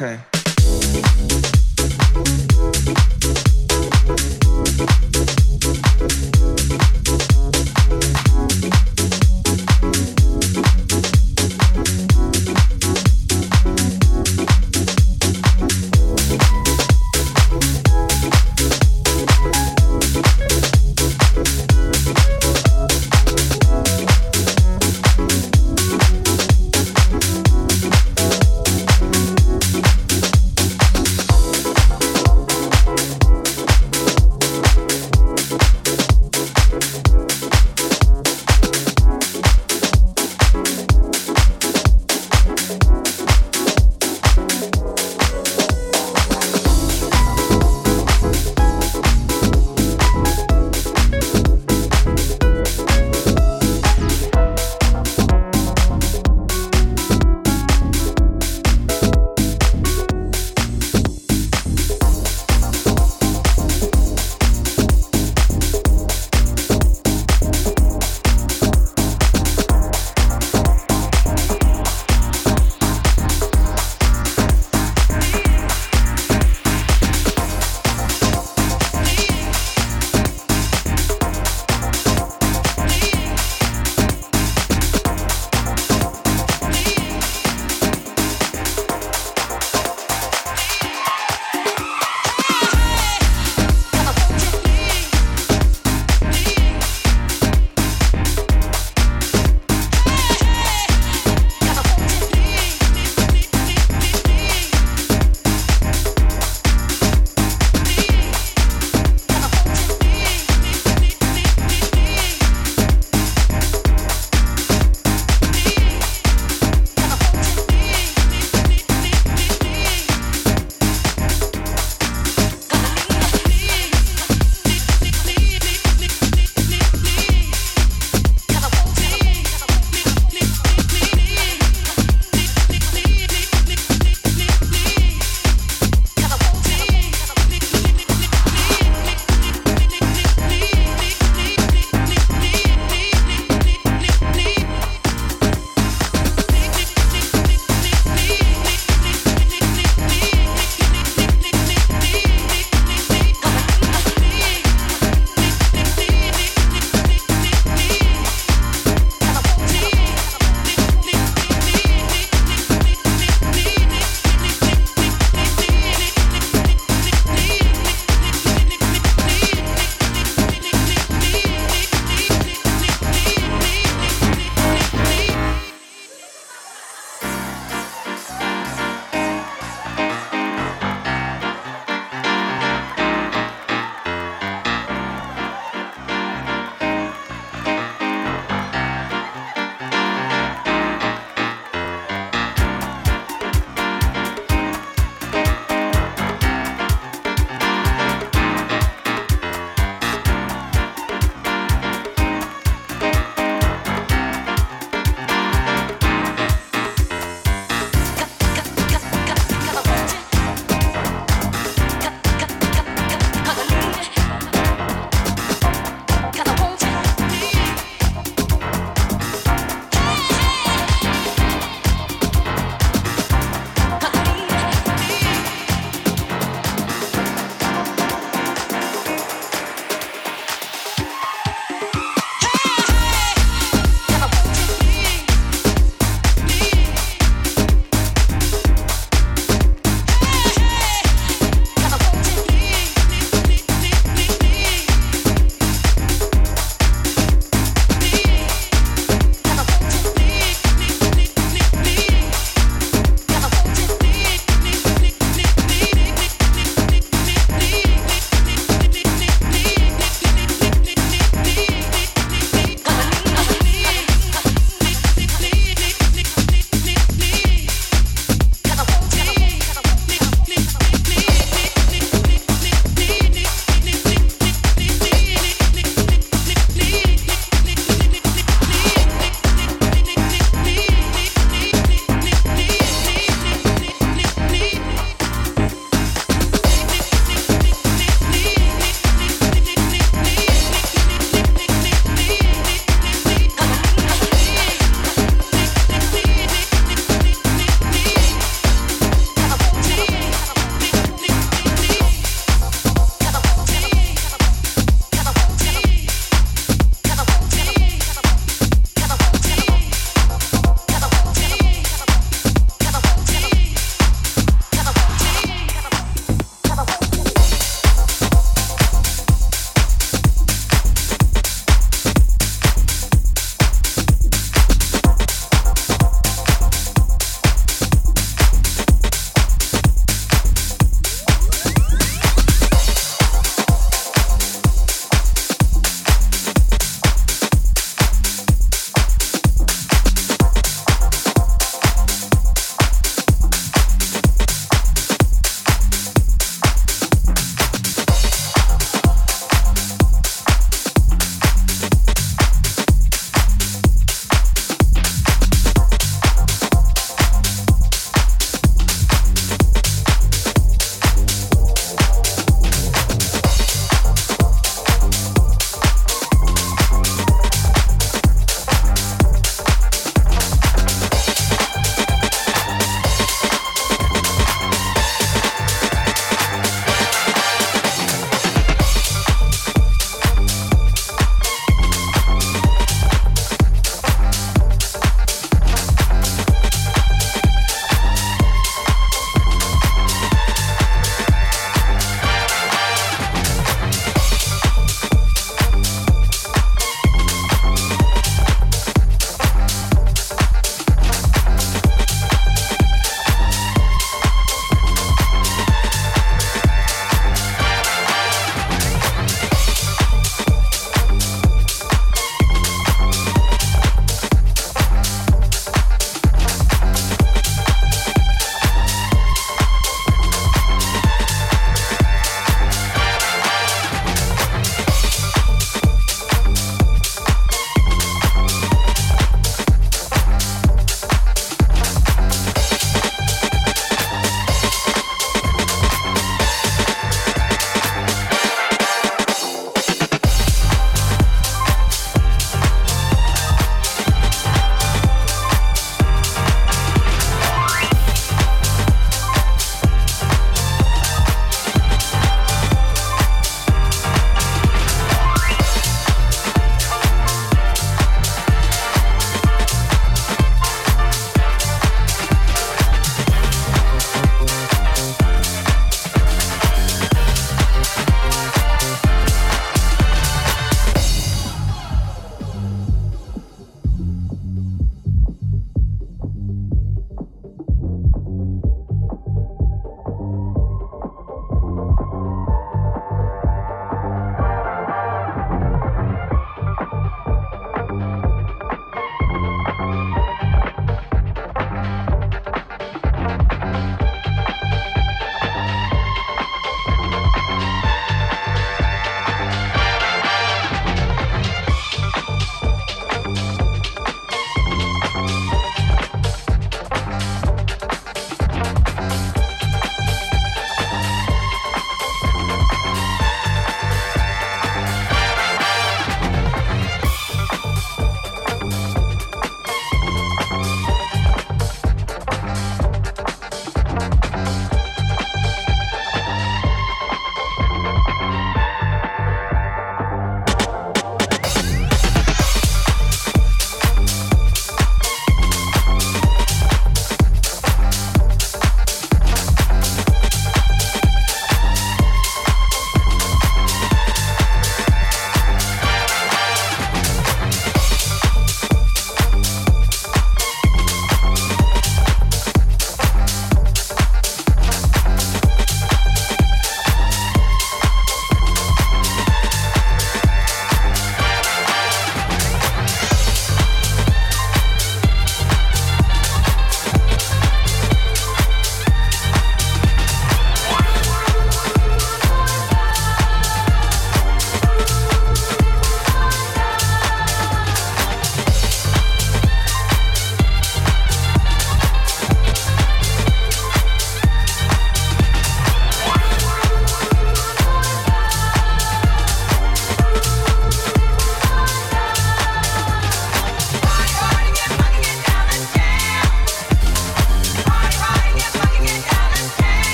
Okay.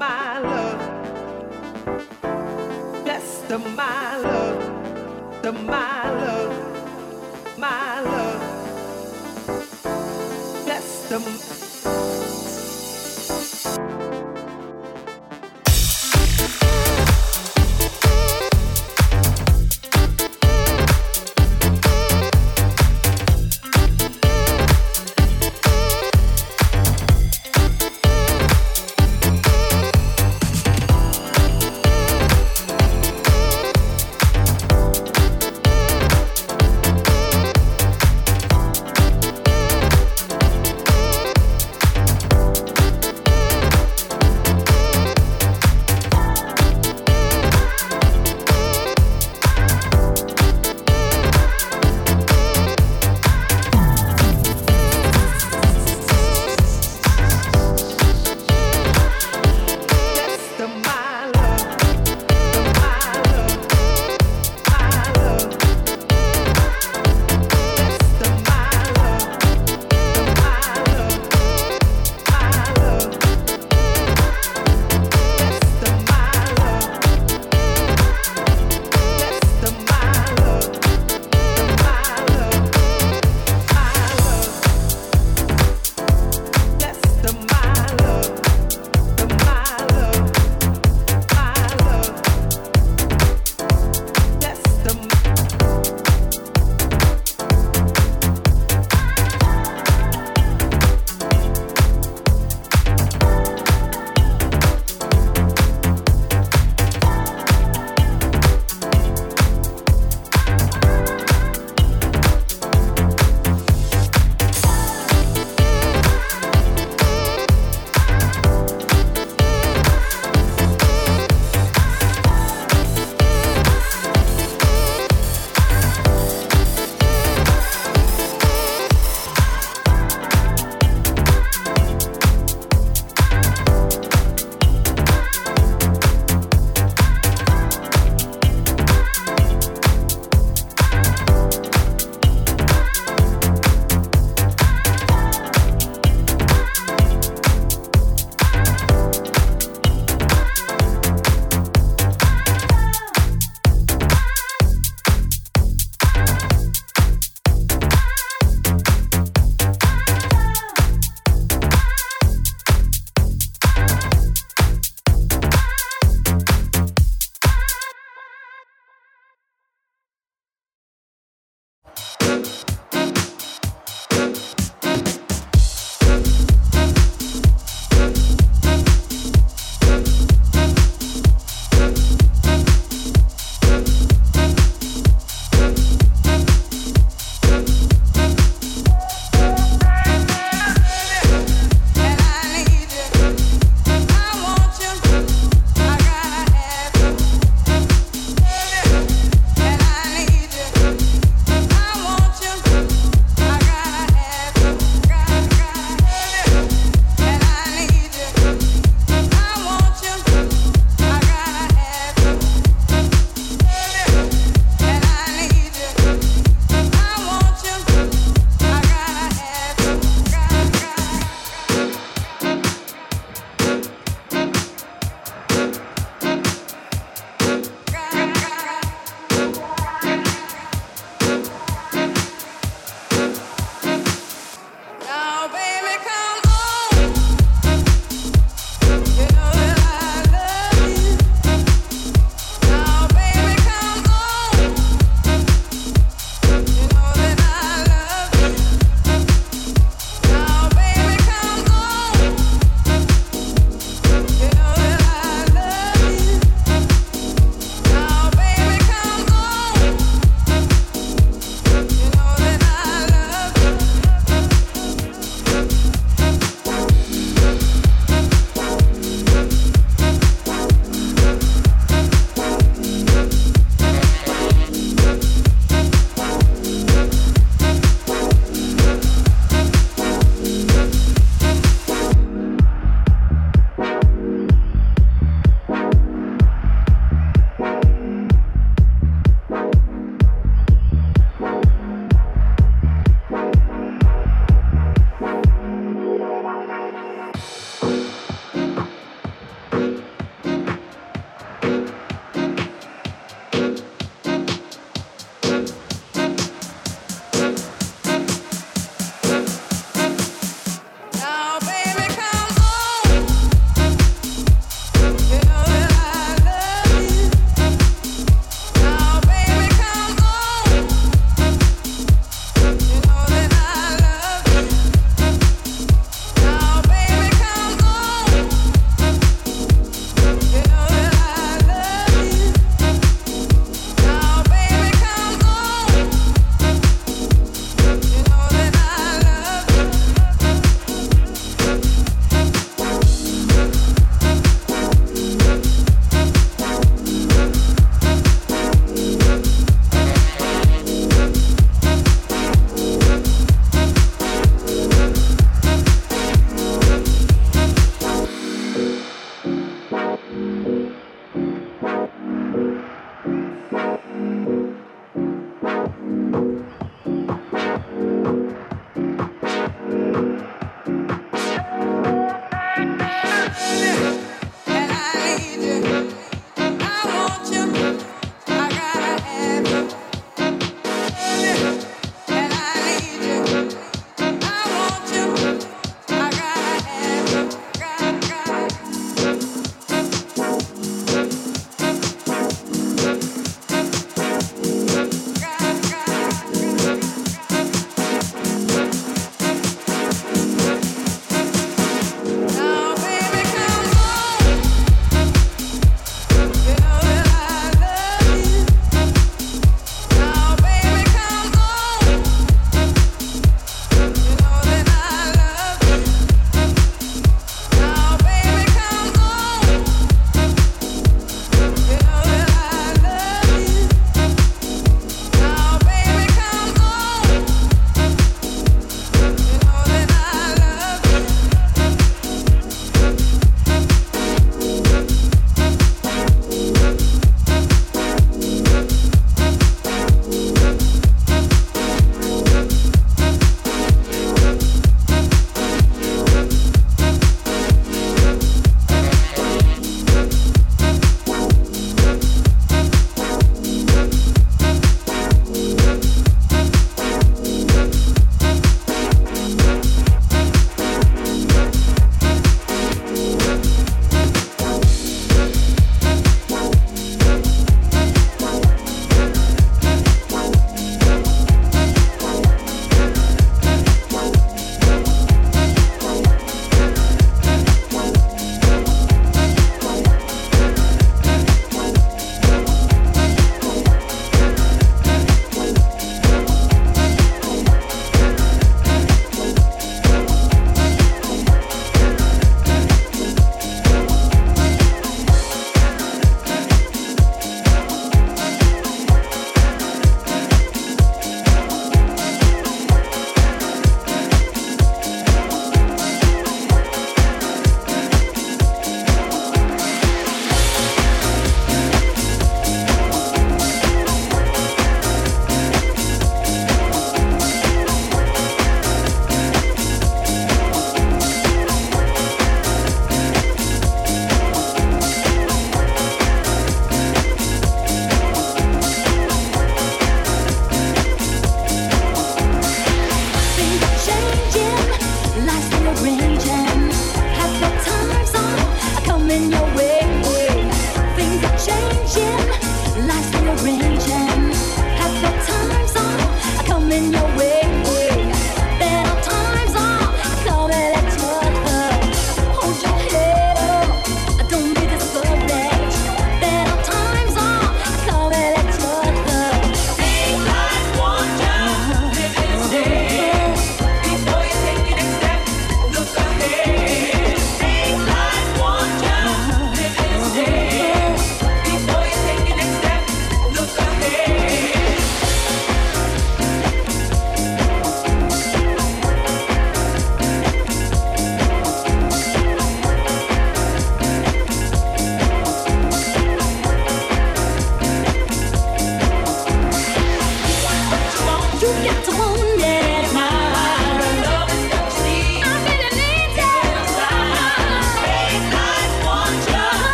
my love. Best of my love. The my love.